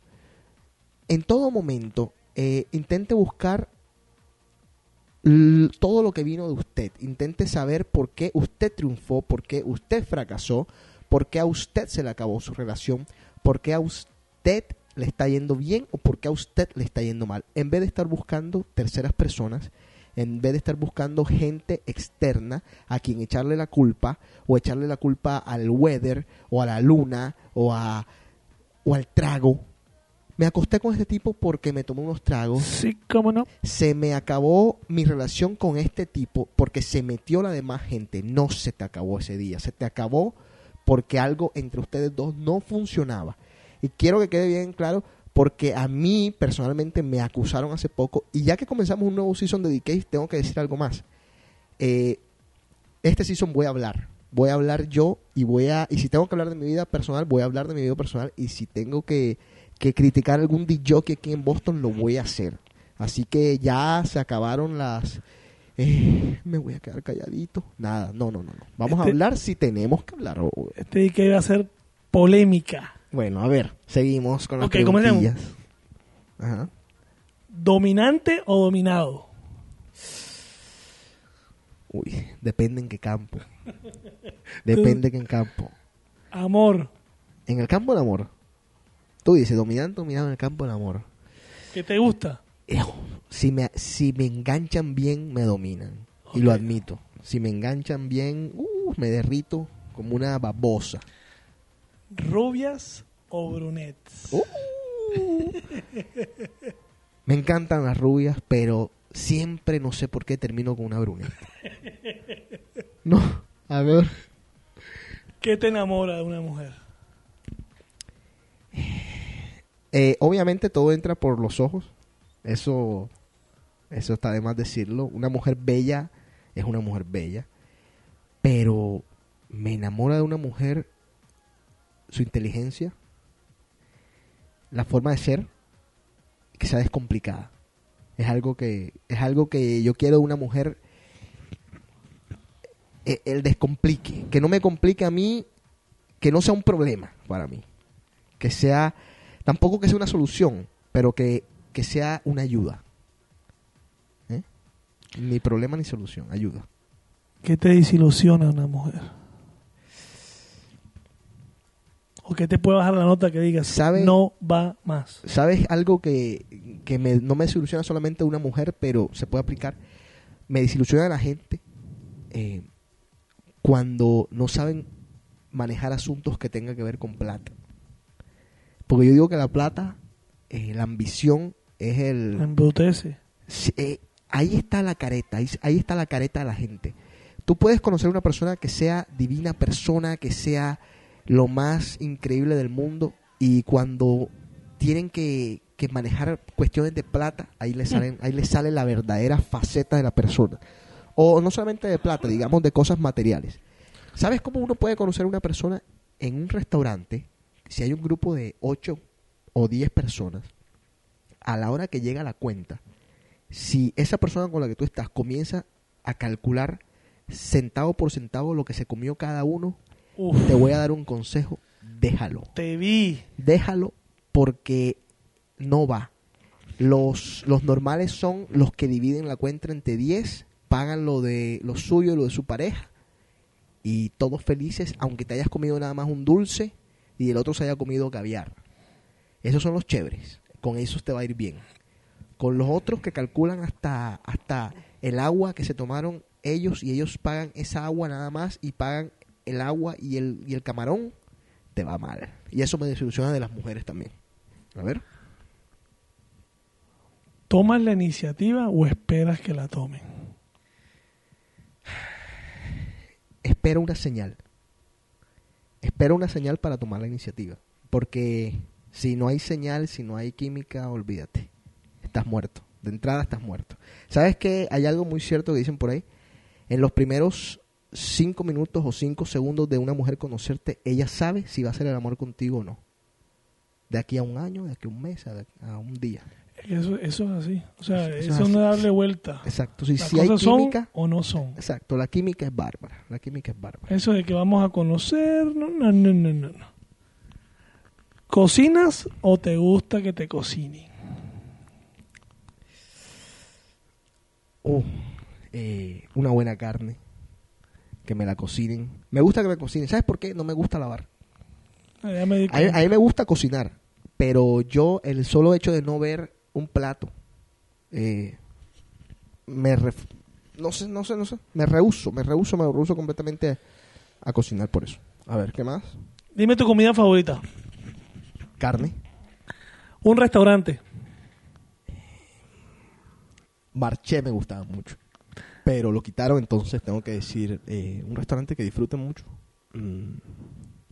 en todo momento eh, intente buscar todo lo que vino de usted. Intente saber por qué usted triunfó, por qué usted fracasó, por qué a usted se le acabó su relación, por qué a usted le está yendo bien o por qué a usted le está yendo mal. En vez de estar buscando terceras personas, en vez de estar buscando gente externa a quien echarle la culpa o echarle la culpa al weather o a la luna o a o al trago. Me acosté con este tipo porque me tomé unos tragos Sí, cómo no. se me acabó mi relación con este tipo porque se metió la demás gente. No se te acabó ese día, se te acabó porque algo entre ustedes dos no funcionaba. Y quiero que quede bien claro porque a mí personalmente me acusaron hace poco y ya que comenzamos un nuevo season de Decay, tengo que decir algo más. Eh, este season voy a hablar. Voy a hablar yo y voy a... Y si tengo que hablar de mi vida personal, voy a hablar de mi vida personal. Y si tengo que, que criticar algún DJ aquí en Boston, lo voy a hacer. Así que ya se acabaron las... eh, me voy a quedar calladito. Nada, no, no, no. no. Vamos a Este- hablar si tenemos que hablar. Este DK va a ser polémica. Bueno, a ver, seguimos con las Ok, comencemos. preguntillas. Ajá. ¿Dominante o dominado? Uy, depende en qué campo. Depende en qué campo. Amor. En el campo del amor. Tú dices, dominante, dominado en el campo del amor. ¿Qué te gusta? Si me, si me enganchan bien, me dominan. Y lo admito. Si me enganchan bien, uh, me derrito como una babosa. ¿Rubias o brunettes? Uh. Me encantan las rubias, pero siempre no sé por qué termino con una bruneta. No, a ver. ¿Qué te enamora de una mujer? Eh, obviamente todo entra por los ojos. Eso, eso está de más decirlo. Una mujer bella es una mujer bella. Pero me enamora de una mujer su inteligencia, la forma de ser, que sea descomplicada. Es algo que, es algo que yo quiero de una mujer eh, el descomplique, que no me complique a mí, que no sea un problema para mí, que sea tampoco que sea una solución, pero que, que sea una ayuda. ¿Eh? Ni problema ni solución, ayuda. ¿Qué te desilusiona de una mujer? ¿O qué te puede bajar la nota que digas, ¿Sabe? no va más? ¿Sabes algo que, que me- no me desilusiona solamente una mujer, pero se puede aplicar? Me desilusiona a la gente eh, cuando no saben manejar asuntos que tengan que ver con plata. Porque yo digo que la plata, eh, la ambición es el... Embrutece. Eh, ahí está la careta, ahí, ahí está la careta de la gente. Tú puedes conocer a una persona que sea divina persona, que sea lo más increíble del mundo, y cuando tienen que, que manejar cuestiones de plata, ahí le salen, ahí le sale la verdadera faceta de la persona. O no solamente de plata, digamos de cosas materiales. ¿Sabes cómo uno puede conocer a una persona en un restaurante? Si hay un grupo de 8 o 10 personas, a la hora que llega la cuenta, si esa persona con la que tú estás comienza a calcular centavo por centavo lo que se comió cada uno, Uf, te voy a dar un consejo, déjalo. te vi. Déjalo porque no va. Los, los normales son los que dividen la cuenta entre 10, pagan lo de lo suyo y lo de su pareja y todos felices, aunque te hayas comido nada más un dulce y el otro se haya comido caviar. Esos son los chéveres. Con esos te va a ir bien. Con los otros que calculan hasta, hasta el agua que se tomaron ellos y ellos pagan esa agua nada más y pagan el agua y el, y el camarón, te va mal. Y eso me desilusiona de las mujeres también. A ver. ¿Tomas la iniciativa o esperas que la tomen? espera una señal. Espera una señal para tomar la iniciativa. Porque si no hay señal, si no hay química, olvídate. Estás muerto. De entrada estás muerto. ¿Sabes que Hay algo muy cierto que dicen por ahí. En los primeros cinco minutos o cinco segundos de una mujer conocerte, ella sabe si va a hacer el amor contigo o no. De aquí a un año, de aquí a un mes, a, a un día. Eso, eso es así. O sea, Eso es eso es así. no darle vuelta. Exacto. Si, si hay son química, o no son. exacto. La química es bárbara. La química es bárbara. Eso de que vamos a conocer, no, no, no, no, no. no. ¿Cocinas o te gusta que te cocinen? Oh, eh, una buena carne. Que me la cocinen. Me gusta que me cocinen. ¿Sabes por qué? No me gusta lavar. Ah, me A mí, a me gusta cocinar. Pero yo, el solo hecho de no ver un plato, eh, me ref- no sé, no sé, no sé. Me rehuso, me rehuso, me rehuso completamente a cocinar por eso. A ver, ¿qué más? Dime tu comida favorita. Carne. Un restaurante. Marché me gustaba mucho. Pero lo quitaron, entonces tengo que decir eh, un restaurante que disfrute mucho. Mm,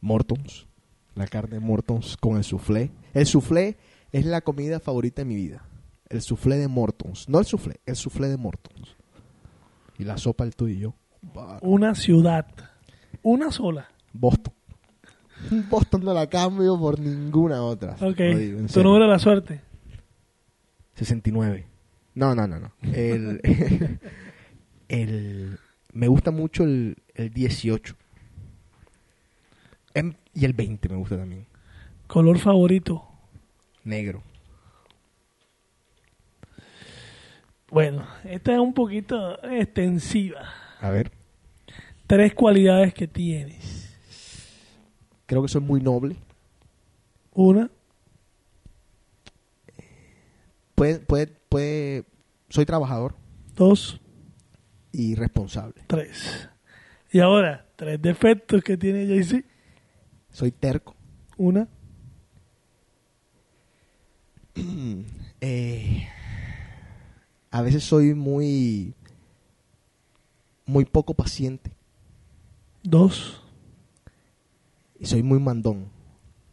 Mortons. La carne Mortons con el soufflé. El soufflé es la comida favorita de mi vida. El soufflé de Mortons. No el soufflé, el soufflé de Mortons. Y la sopa el tú y yo. Bah, Una ciudad. Una sola. Boston. Boston no la cambio por ninguna otra. Ok. Digo, tu número de la suerte. 69. No, no, no, no. El, el, me gusta mucho el, el 18. Em- y el 20 me gusta también. Color favorito. Negro. Bueno, esta es un poquito extensiva. A ver. Tres cualidades que tienes. Creo que soy muy noble. Una, Puede, puede, puede, soy trabajador dos, y responsable. tres. Y ahora, tres defectos que tiene Jay-Z. Soy terco. Una, Eh, a veces soy muy, muy poco paciente dos, y soy muy mandón.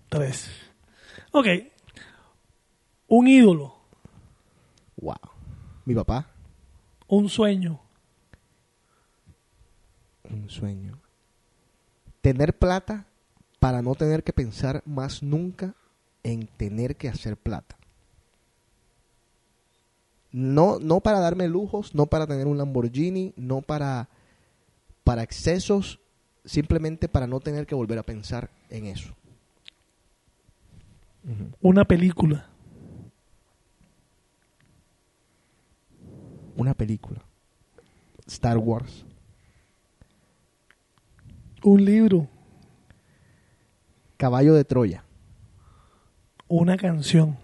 tres. Ok. Un ídolo, Wow. Mi papá, un sueño, un sueño. Tener plata para no tener que pensar más nunca en tener que hacer plata. No, no para darme lujos, no para tener un Lamborghini, no para, para excesos, simplemente para no tener que volver a pensar en eso. Una película, Una película. Star Wars. Un libro, Caballo de Troya. una canción,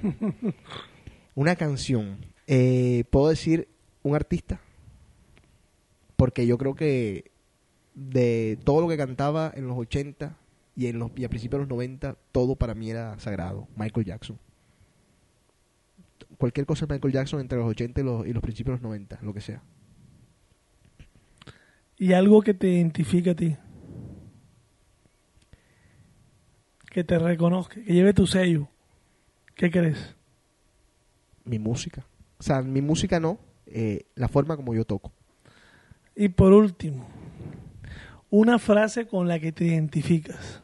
Una canción. Eh, ¿Puedo decir un artista? Porque yo creo que de todo lo que cantaba en los 80 y, en los, y a principios de los 90, todo para mí era sagrado. Michael Jackson. Cualquier cosa de Michael Jackson entre los 80 y los, y los principios de los 90, lo que sea. Y algo que te identifique a ti. Que te reconozca, que lleve tu sello. ¿Qué crees? Mi música. o sea, mi música no, eh, la forma como yo toco. Y por último, una frase con la que te identificas.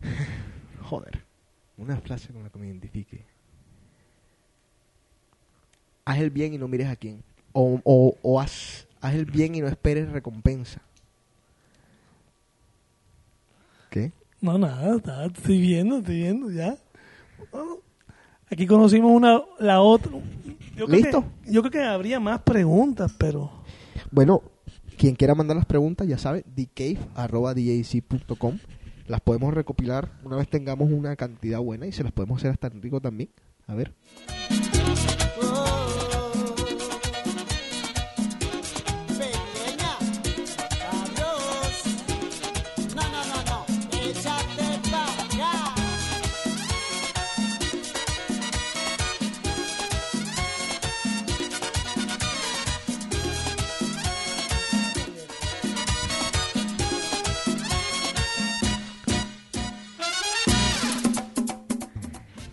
Joder, una frase con la que me identifique. Haz el bien y no mires a quién. O, o, o haz, haz el bien y no esperes recompensa. ¿Qué? No, nada, nada, estoy viendo, estoy viendo, ya. Bueno, aquí conocimos una, la otra. Yo creo ¿Listo? que- yo creo que habría más preguntas, pero Bueno, quien quiera mandar las preguntas, ya sabe, dcave.com. Las podemos recopilar una vez tengamos una cantidad buena y se las podemos hacer hasta en rico también. A ver.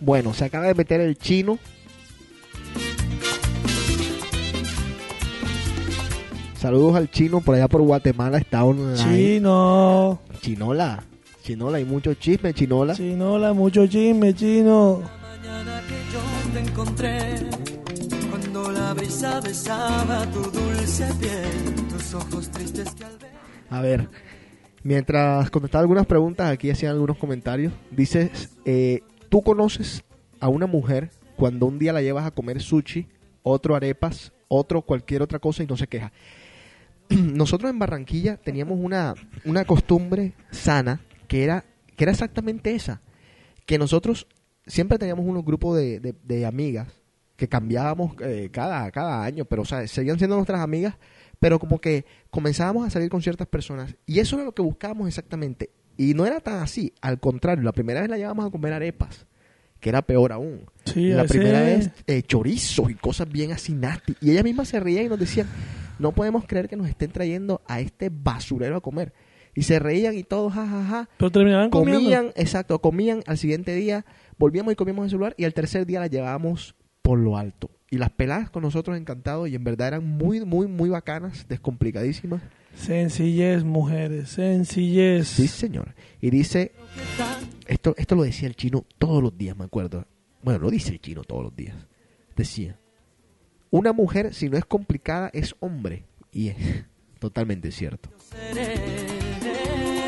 Bueno, se acaba de meter el chino. Saludos al chino por allá por Guatemala, está online. chino, Chinola, chinola, hay mucho chisme, chinola. chinola, mucho chisme, chino. mañana que yo te encontré, cuando la brisa besaba tu dulce piel, tus ojos tristes que al ver A ver, mientras contestaba algunas preguntas, aquí hacían algunos comentarios. Dices, eh, ¿tú conoces a una mujer cuando un día la llevas a comer sushi, otro arepas, otro cualquier otra cosa y no se queja? Nosotros en Barranquilla teníamos una, una costumbre sana que era, que era exactamente esa. Que nosotros siempre teníamos unos grupos de, de- de amigas que cambiábamos eh, cada, cada año, pero o sea, seguían siendo nuestras amigas, pero como que comenzábamos a salir con ciertas personas y eso era lo que buscábamos exactamente. Y no era tan así, al contrario, la primera vez la llevamos a comer arepas, que era peor aún. Sí, la primera vez eh, chorizos y cosas bien así nasty. Y ella misma se reía y nos decía, no podemos creer que nos estén trayendo a este basurero a comer. Y se reían y todos, jajaja. Pero terminaban comiendo. Comían, exacto, comían al siguiente día, volvíamos y comíamos el celular y al tercer día la llevábamos por lo alto. Y las peladas con nosotros encantados y en verdad eran muy, muy, muy bacanas, descomplicadísimas. Sencillez, mujeres, sencillez. Sí, señor. Y dice, esto, esto lo decía el chino todos los días, me acuerdo. Bueno, lo dice el chino todos los días. Decía, una mujer si no es complicada es hombre. Y es totalmente cierto. seré.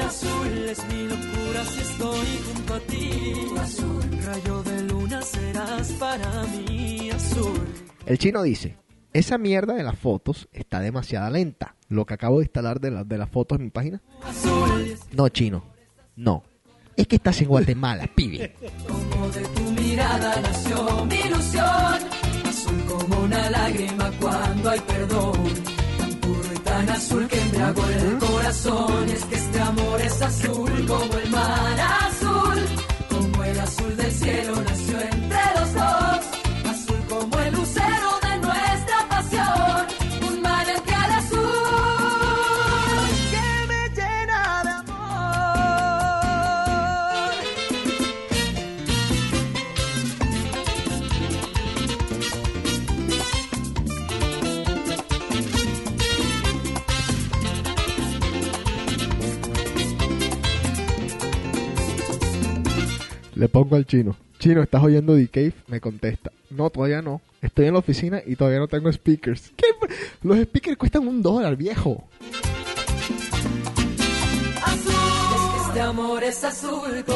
Azul es mi locura si estoy junto a ti. Azul, rayo de luna serás para mí. Azul. El chino dice, esa mierda de las fotos está demasiado lenta. Lo que acabo de instalar de, la- de las fotos en mi página. Azul No, chino. No. Es que estás en Guatemala, pibe. como de tu mirada nació mi ilusión. Azul como una lágrima cuando hay perdón. Tan puro y tan azul que embriagó el corazón. Es que este amor es azul como el mar azul. Como el azul del cielo Le pongo al chino. Chino, ¿estás oyendo The Cave? Me contesta. No, todavía no. Estoy en la oficina y todavía no tengo speakers. ¿Qué? Los speakers cuestan un dólar, viejo. este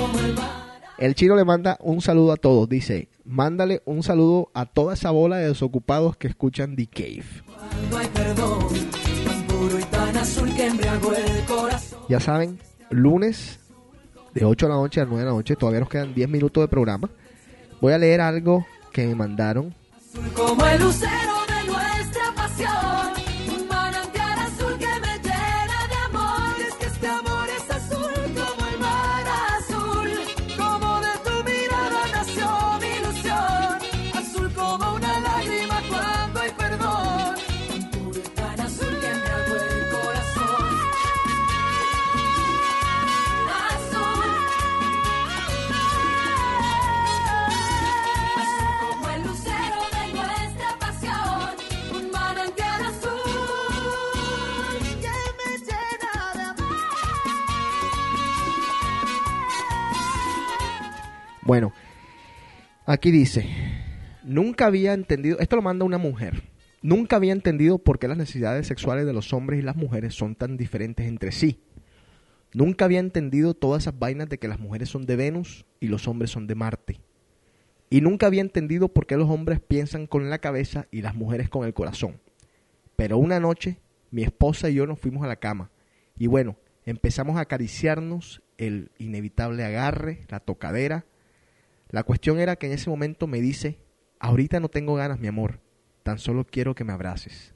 el chino le manda un saludo a todos. Dice, mándale un saludo a toda esa bola de desocupados que escuchan The Cave. Ya saben, lunes de 8 de la noche a 9 de la noche. Todavía nos quedan 10 minutos de programa. Voy a leer algo que me mandaron. Como el lucero de nuestra pasión. Bueno, aquí dice, nunca había entendido, esto lo manda una mujer, nunca había entendido por qué las necesidades sexuales de los hombres y las mujeres son tan diferentes entre sí. Nunca había entendido todas esas vainas de que las mujeres son de Venus y los hombres son de Marte. Y nunca había entendido por qué los hombres piensan con la cabeza y las mujeres con el corazón. Pero una noche mi esposa y yo nos fuimos a la cama y bueno, empezamos a acariciarnos el inevitable agarre, la tocadera. La cuestión era que en ese momento me dice, ahorita no tengo ganas, mi amor, tan solo quiero que me abraces.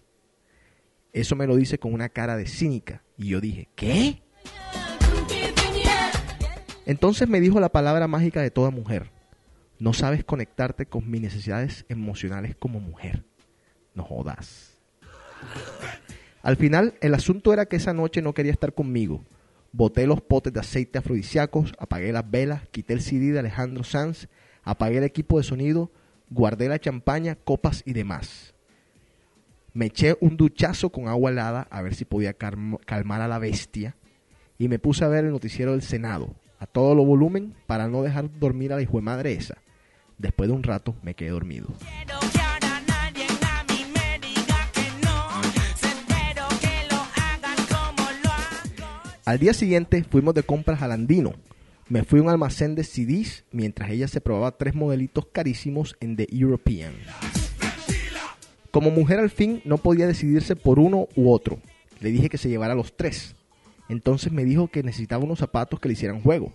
Eso me lo dice con una cara de cínica y yo dije, ¿qué? Entonces me dijo la palabra mágica de toda mujer. No sabes conectarte con mis necesidades emocionales como mujer. No jodas. Al final, el asunto era que esa noche no quería estar conmigo. Boté los potes de aceite afrodisíacos, apagué las velas, quité el CD de Alejandro Sanz, apagué el equipo de sonido, guardé la champaña, copas y demás. Me eché un duchazo con agua helada a ver si podía calm- calmar a la bestia y me puse a ver el noticiero del Senado a todo lo volumen para no dejar dormir a la hijo de madre esa. Después de un rato me quedé dormido. Al día siguiente fuimos de compras al Andino. Me fui a un almacén de CDs mientras ella se probaba tres modelitos carísimos en The European. Como mujer al fin no podía decidirse por uno u otro. Le dije que se llevara los tres. Entonces me dijo que necesitaba unos zapatos que le hicieran juego.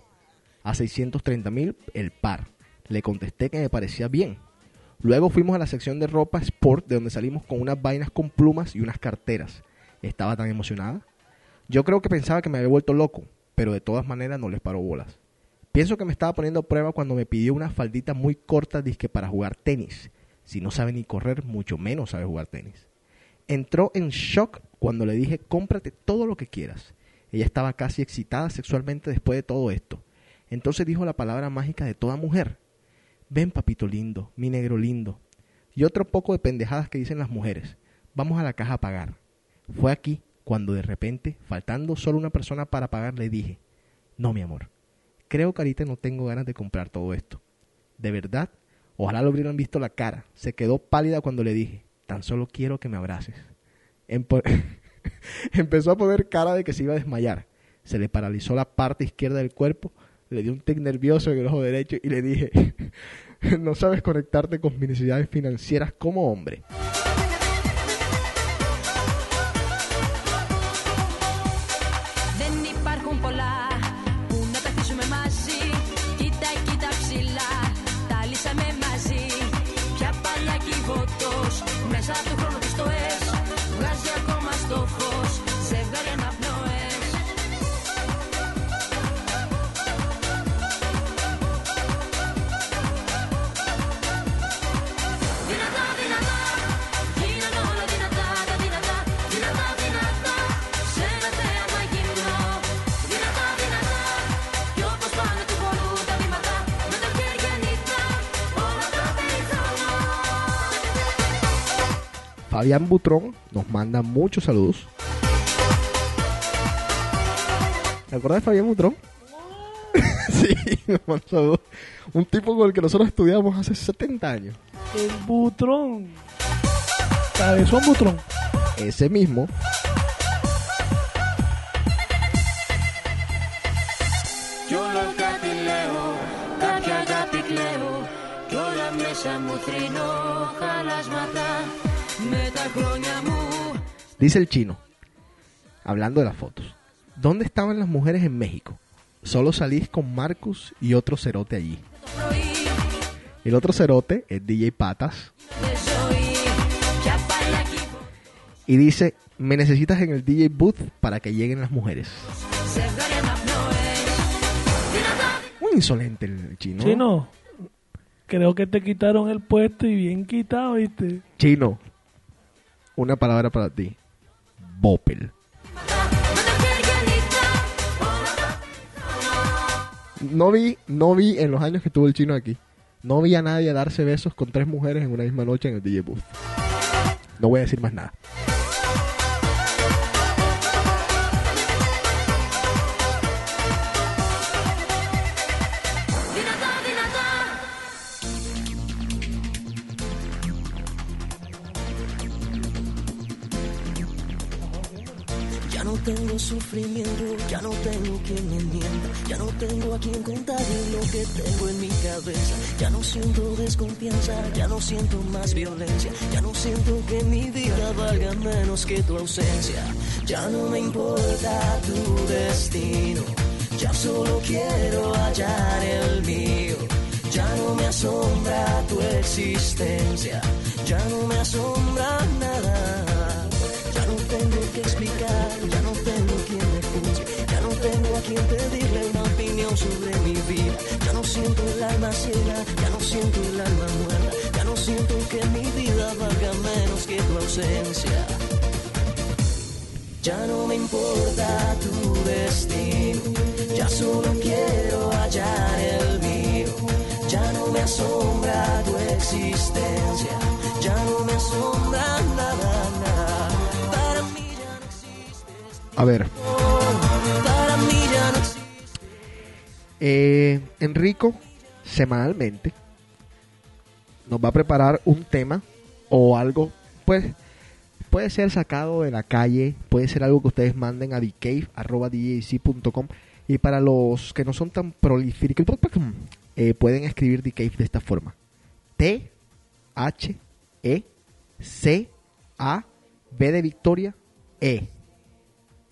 A 630 mil el par. Le contesté que me parecía bien. Luego fuimos a la sección de ropa sport de donde salimos con unas vainas con plumas y unas carteras. Estaba tan emocionada. Yo creo que pensaba que me había vuelto loco, pero de todas maneras no les paró bolas. Pienso que me estaba poniendo a prueba cuando me pidió una faldita muy corta disque para jugar tenis. Si no sabe ni correr, mucho menos sabe jugar tenis. Entró en shock cuando le dije cómprate todo lo que quieras. Ella estaba casi excitada sexualmente después de todo esto. Entonces dijo la palabra mágica de toda mujer. Ven papito lindo, mi negro lindo. Y otro poco de pendejadas que dicen las mujeres. Vamos a la caja a pagar. Fue aquí cuando de repente, faltando solo una persona para pagar, le dije, no mi amor, creo que ahorita no tengo ganas de comprar todo esto. De verdad, ojalá lo hubieran visto la cara. Se quedó pálida cuando le dije, tan solo quiero que me abraces. Empezó a poner cara de que se iba a desmayar. Se le paralizó la parte izquierda del cuerpo, le dio un tic nervioso en el ojo derecho y le dije, no sabes conectarte con mis necesidades financieras como hombre. Dayan Butrón nos manda muchos saludos. ¿Te acuerdas de Fabián Butrón? sí, nos manda saludos. Un tipo con el que nosotros estudiamos hace 70 años. El Butrón. Cabezón Butrón. Ese mismo. Yo la mesa mutrino Dice el chino, hablando de las fotos, ¿dónde estaban las mujeres en México? Solo salís con Marcus y otro cerote allí. El otro cerote es DJ Patas. Y dice, me necesitas en el DJ booth para que lleguen las mujeres. Muy insolente el chino. Chino, creo que te quitaron el puesto y bien quitado, ¿viste? Chino, una palabra para ti. Bopel. No vi, no vi en los años que estuvo el chino aquí. No vi a nadie darse besos con tres mujeres en una misma noche en el DJ Booth. No voy a decir más nada. Tengo sufrimiento, ya no tengo quien me mienta, ya no tengo a quien contarle lo que tengo en mi cabeza. Ya no siento desconfianza, ya no siento más violencia, ya no siento que mi vida valga menos que tu ausencia. Ya no me importa tu destino, ya solo quiero hallar el mío. Ya no me asombra tu existencia, ya no me asombra nada. Ya no tengo que explicar, ya no tengo a quien pedirle una opinión sobre mi vida. Ya no siento el alma ciega, ya no siento el alma muerta, ya no siento que mi vida valga menos que tu ausencia. Ya no me importa tu destino, ya solo quiero hallar el mío. Ya no me asombra tu existencia, ya no me asombra nada, nada. Para mí ya no existes, A ver, eh, Enrico semanalmente nos va a preparar un tema o algo, pues puede ser sacado de la calle, puede ser algo que ustedes manden a thecave.com y para los que no son tan prolíficos, eh, pueden escribir thecave de esta forma. T H E C A B de Victoria E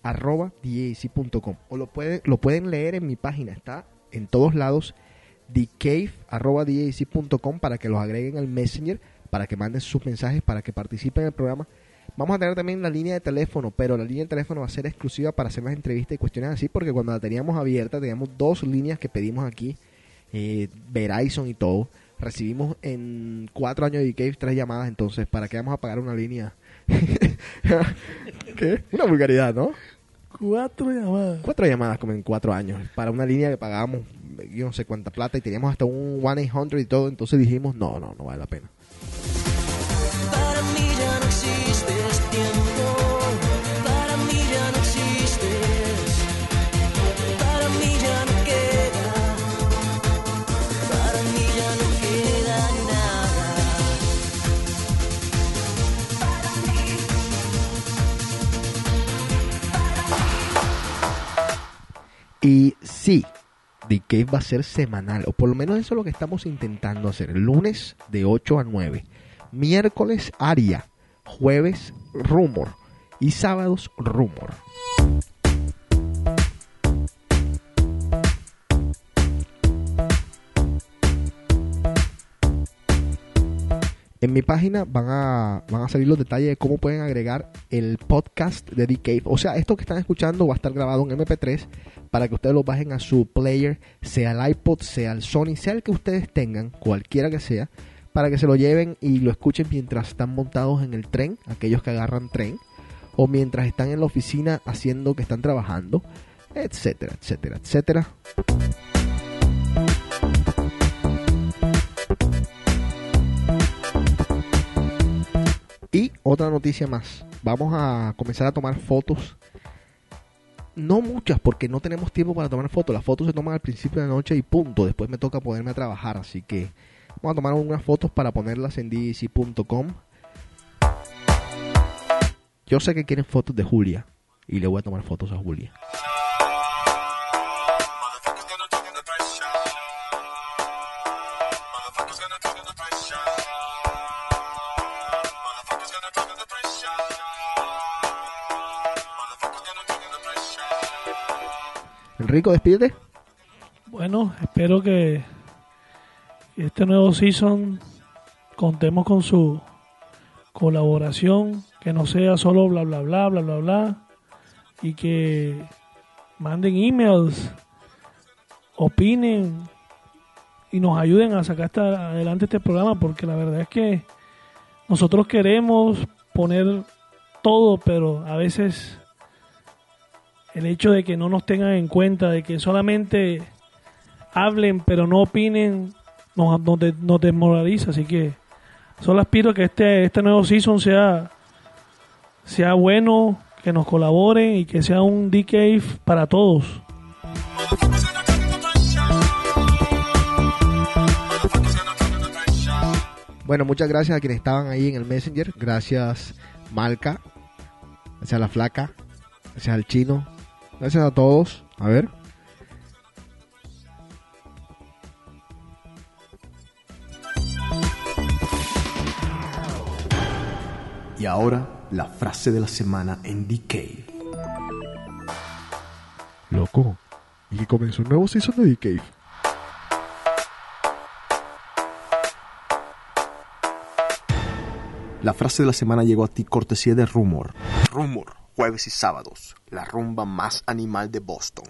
arroba DJC.com o lo pueden, lo pueden leer en mi página, está en todos lados thecave arroba DJC.com para que los agreguen al Messenger, para que manden sus mensajes, para que participen en el programa. Vamos a tener también la línea de teléfono, pero la línea de teléfono va a ser exclusiva para hacer las entrevistas y cuestiones así, porque cuando la teníamos abierta, teníamos dos líneas que pedimos aquí, eh, Verizon y todo. Recibimos en cuatro años de Cave tres llamadas, entonces, ¿para qué vamos a pagar una línea? ¿Qué? Una vulgaridad, ¿no? Cuatro llamadas. Cuatro llamadas como en cuatro años. Para una línea que pagábamos yo no sé cuánta plata y teníamos hasta un 1-800 y todo, entonces dijimos, no, no, no vale la pena. Para mí ya no existes Y sí, The Cave va a ser semanal, o por lo menos eso es lo que estamos intentando hacer. Lunes de 8 a 9, miércoles Aria, jueves Rumor y sábados Rumor. En mi página van a, van a salir los detalles de cómo pueden agregar el podcast de The Cave. O sea, esto que están escuchando va a estar grabado en MP3 para que ustedes lo bajen a su player, sea el iPod, sea el Sony, sea el que ustedes tengan, cualquiera que sea, para que se lo lleven y lo escuchen mientras están montados en el tren, aquellos que agarran tren, o mientras están en la oficina haciendo que están trabajando, etcétera, etcétera, etcétera. Otra noticia más. Vamos a comenzar a tomar fotos. No muchas, porque no tenemos tiempo para tomar fotos. Las fotos se toman al principio de la noche y punto. Después me toca ponerme a trabajar. Así que vamos a tomar unas fotos para ponerlas en djc.com. Yo sé que quieren fotos de Julia. Y le voy a tomar fotos a Julia. Enrico, despídete. Bueno, espero que este nuevo season contemos con su colaboración, que no sea solo bla bla bla bla bla bla y que manden emails, opinen y nos ayuden a sacar hasta adelante este programa porque la verdad es que nosotros queremos poner todo, pero a veces el hecho de que no nos tengan en cuenta, de que solamente hablen pero no opinen, nos, nos, nos desmoraliza. Así que solo aspiro que este, este nuevo season sea, sea bueno, que nos colaboren y que sea un DK para todos. Bueno, muchas gracias a quienes estaban ahí en el Messenger. Gracias, Malca. Gracias a la flaca. Gracias al chino. Gracias a todos. A ver. Y ahora, la frase de la semana en DK. Loco. Y comenzó un nuevo season de Cave. La frase de la semana llegó a ti cortesía de Rumor. Rumor, jueves y sábados, la rumba más animal de Boston.